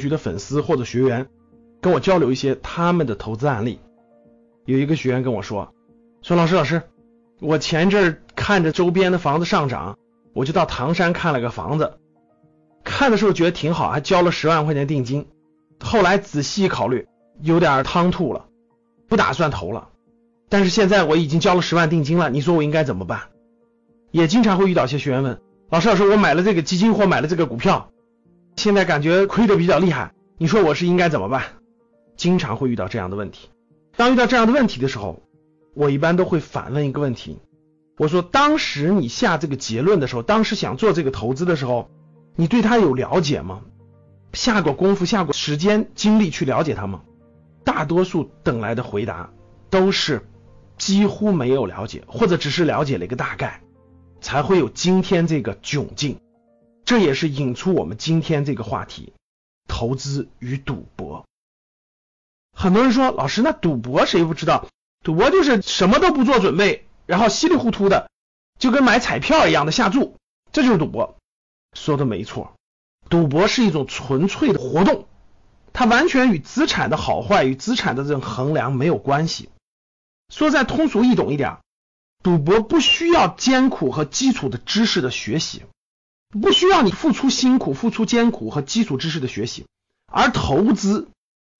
局的粉丝或者学员跟我交流一些他们的投资案例。有一个学员跟我说，说老师老师，我前阵看着周边的房子上涨，我就到唐山看了个房子，看的时候觉得挺好，还交了十万块钱定金，后来仔细考虑，有点汤吐了，不打算投了。但是现在我已经交了十万定金了，你说我应该怎么办？也经常会遇到一些学员问，老师老师，我买了这个基金或买了这个股票。现在感觉亏的比较厉害，你说我是应该怎么办？经常会遇到这样的问题。当遇到这样的问题的时候，我一般都会反问一个问题：我说，当时你下这个结论的时候，当时想做这个投资的时候，你对它有了解吗？下过功夫、下过时间、精力去了解它吗？大多数等来的回答都是几乎没有了解，或者只是了解了一个大概，才会有今天这个窘境。这也是引出我们今天这个话题：投资与赌博。很多人说，老师，那赌博谁不知道？赌博就是什么都不做准备，然后稀里糊涂的，就跟买彩票一样的下注，这就是赌博。说的没错，赌博是一种纯粹的活动，它完全与资产的好坏与资产的这种衡量没有关系。说再通俗易懂一点，赌博不需要艰苦和基础的知识的学习。不需要你付出辛苦、付出艰苦和基础知识的学习，而投资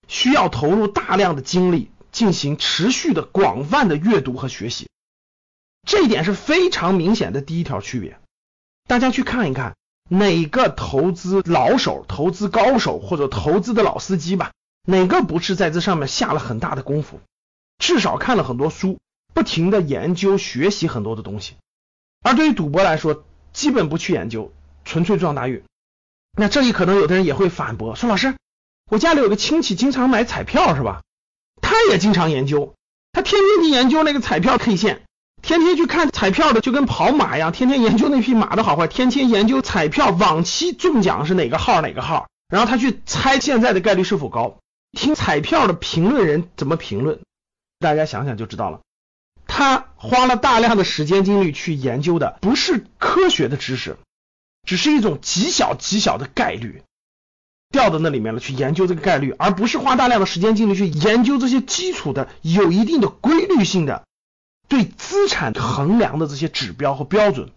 需要投入大量的精力，进行持续的广泛的阅读和学习。这一点是非常明显的第一条区别。大家去看一看，哪个投资老手、投资高手或者投资的老司机吧，哪个不是在这上面下了很大的功夫？至少看了很多书，不停的研究学习很多的东西。而对于赌博来说，基本不去研究。纯粹撞大运，那这里可能有的人也会反驳说：“老师，我家里有个亲戚经常买彩票是吧？他也经常研究，他天天去研究那个彩票 K 线，天天去看彩票的就跟跑马一样，天天研究那匹马的好坏，天天研究彩票往期中奖是哪个号哪个号，然后他去猜现在的概率是否高，听彩票的评论人怎么评论，大家想想就知道了。他花了大量的时间精力去研究的不是科学的知识。”只是一种极小极小的概率掉到那里面了，去研究这个概率，而不是花大量的时间精力去研究这些基础的、有一定的规律性的对资产衡量的这些指标和标准。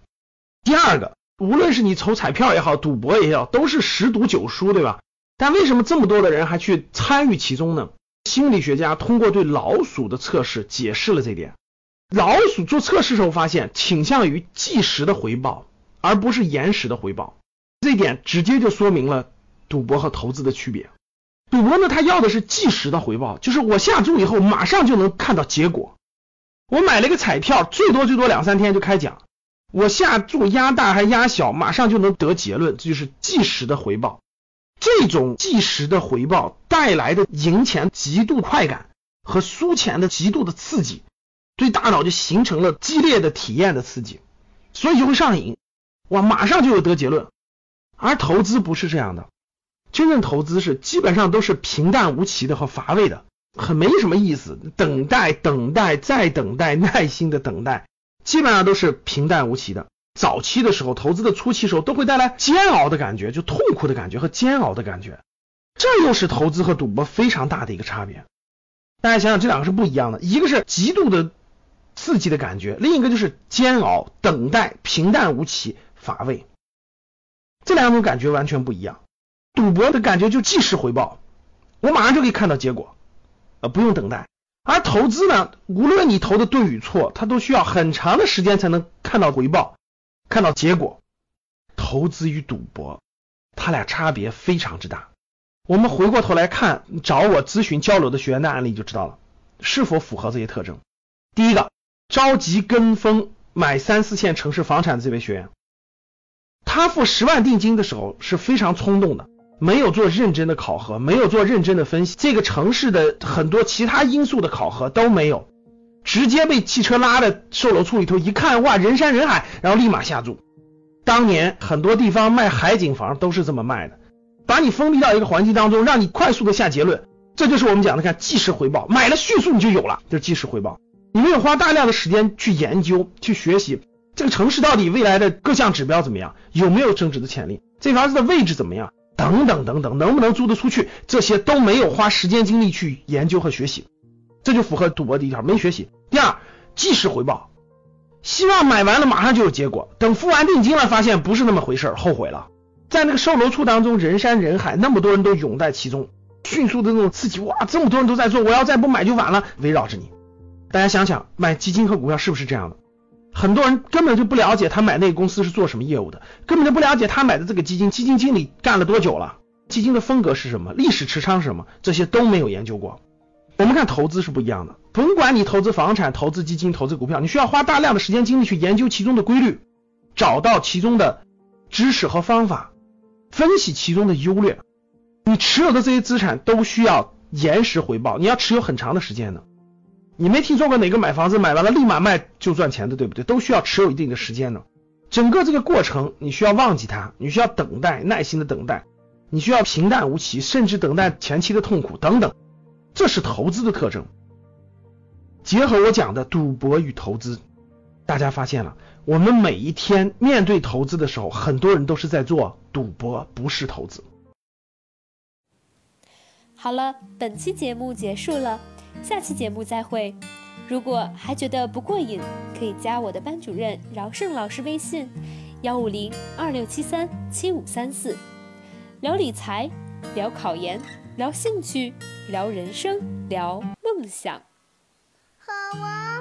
第二个，无论是你投彩票也好，赌博也好，都是十赌九输，对吧？但为什么这么多的人还去参与其中呢？心理学家通过对老鼠的测试解释了这点。老鼠做测试时候发现，倾向于即时的回报。而不是延时的回报，这一点直接就说明了赌博和投资的区别。赌博呢，它要的是即时的回报，就是我下注以后马上就能看到结果。我买了一个彩票，最多最多两三天就开奖，我下注压大还压小，马上就能得结论，这就是即时的回报。这种即时的回报带来的赢钱极度快感和输钱的极度的刺激，对大脑就形成了激烈的体验的刺激，所以就会上瘾。哇，马上就有得结论，而投资不是这样的，真正投资是基本上都是平淡无奇的和乏味的，很没什么意思，等待，等待，再等待，耐心的等待，基本上都是平淡无奇的。早期的时候，投资的初期时候都会带来煎熬的感觉，就痛苦的感觉和煎熬的感觉，这又是投资和赌博非常大的一个差别。大家想想，这两个是不一样的，一个是极度的刺激的感觉，另一个就是煎熬、等待、平淡无奇。乏味，这两种感觉完全不一样。赌博的感觉就即时回报，我马上就可以看到结果，呃，不用等待。而投资呢，无论你投的对与错，它都需要很长的时间才能看到回报，看到结果。投资与赌博，它俩差别非常之大。我们回过头来看，找我咨询交流的学员的案例就知道了，是否符合这些特征。第一个，着急跟风买三四线城市房产的这位学员。他付十万定金的时候是非常冲动的，没有做认真的考核，没有做认真的分析，这个城市的很多其他因素的考核都没有，直接被汽车拉的售楼处里头一看，哇，人山人海，然后立马下注。当年很多地方卖海景房都是这么卖的，把你封闭到一个环境当中，让你快速的下结论，这就是我们讲的看即时回报，买了迅速你就有了，就是即时回报，你没有花大量的时间去研究去学习。这个城市到底未来的各项指标怎么样？有没有升值的潜力？这房子的位置怎么样？等等等等，能不能租得出去，这些都没有花时间精力去研究和学习，这就符合赌博第一条，没学习。第二，即时回报，希望买完了马上就有结果，等付完定金了，发现不是那么回事，后悔了。在那个售楼处当中，人山人海，那么多人都涌在其中，迅速的那种刺激，哇，这么多人都在做，我要再不买就晚了，围绕着你。大家想想，买基金和股票是不是这样的？很多人根本就不了解他买那个公司是做什么业务的，根本就不了解他买的这个基金，基金经理干了多久了，基金的风格是什么，历史持仓是什么，这些都没有研究过。我们看投资是不一样的，甭管你投资房产、投资基金、投资股票，你需要花大量的时间精力去研究其中的规律，找到其中的知识和方法，分析其中的优劣。你持有的这些资产都需要延时回报，你要持有很长的时间的。你没听说过哪个买房子买完了立马卖就赚钱的，对不对？都需要持有一定的时间的。整个这个过程你需要忘记它，你需要等待，耐心的等待，你需要平淡无奇，甚至等待前期的痛苦等等，这是投资的特征。结合我讲的赌博与投资，大家发现了，我们每一天面对投资的时候，很多人都是在做赌博，不是投资。好了，本期节目结束了。下期节目再会。如果还觉得不过瘾，可以加我的班主任饶胜老师微信：幺五零二六七三七五三四，聊理财，聊考研，聊兴趣，聊人生，聊梦想。好啊。